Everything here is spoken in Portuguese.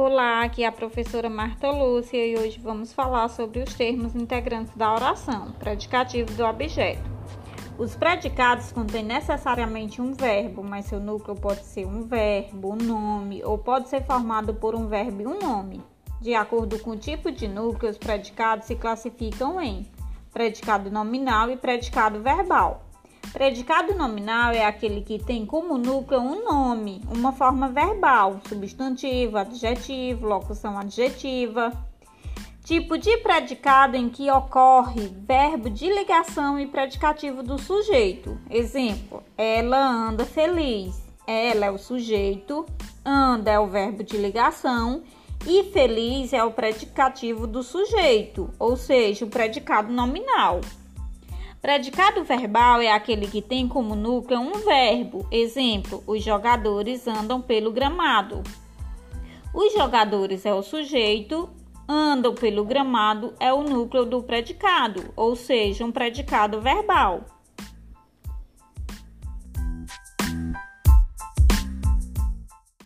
Olá, aqui é a professora Marta Lúcia e hoje vamos falar sobre os termos integrantes da oração, predicativo do objeto. Os predicados contêm necessariamente um verbo, mas seu núcleo pode ser um verbo, um nome, ou pode ser formado por um verbo e um nome. De acordo com o tipo de núcleo, os predicados se classificam em predicado nominal e predicado verbal. Predicado nominal é aquele que tem como núcleo um nome, uma forma verbal, substantivo, adjetivo, locução adjetiva. Tipo de predicado em que ocorre verbo de ligação e predicativo do sujeito. Exemplo: ela anda feliz. Ela é o sujeito, anda é o verbo de ligação e feliz é o predicativo do sujeito, ou seja, o predicado nominal. Predicado verbal é aquele que tem como núcleo um verbo. Exemplo: os jogadores andam pelo gramado. Os jogadores é o sujeito, andam pelo gramado é o núcleo do predicado, ou seja, um predicado verbal.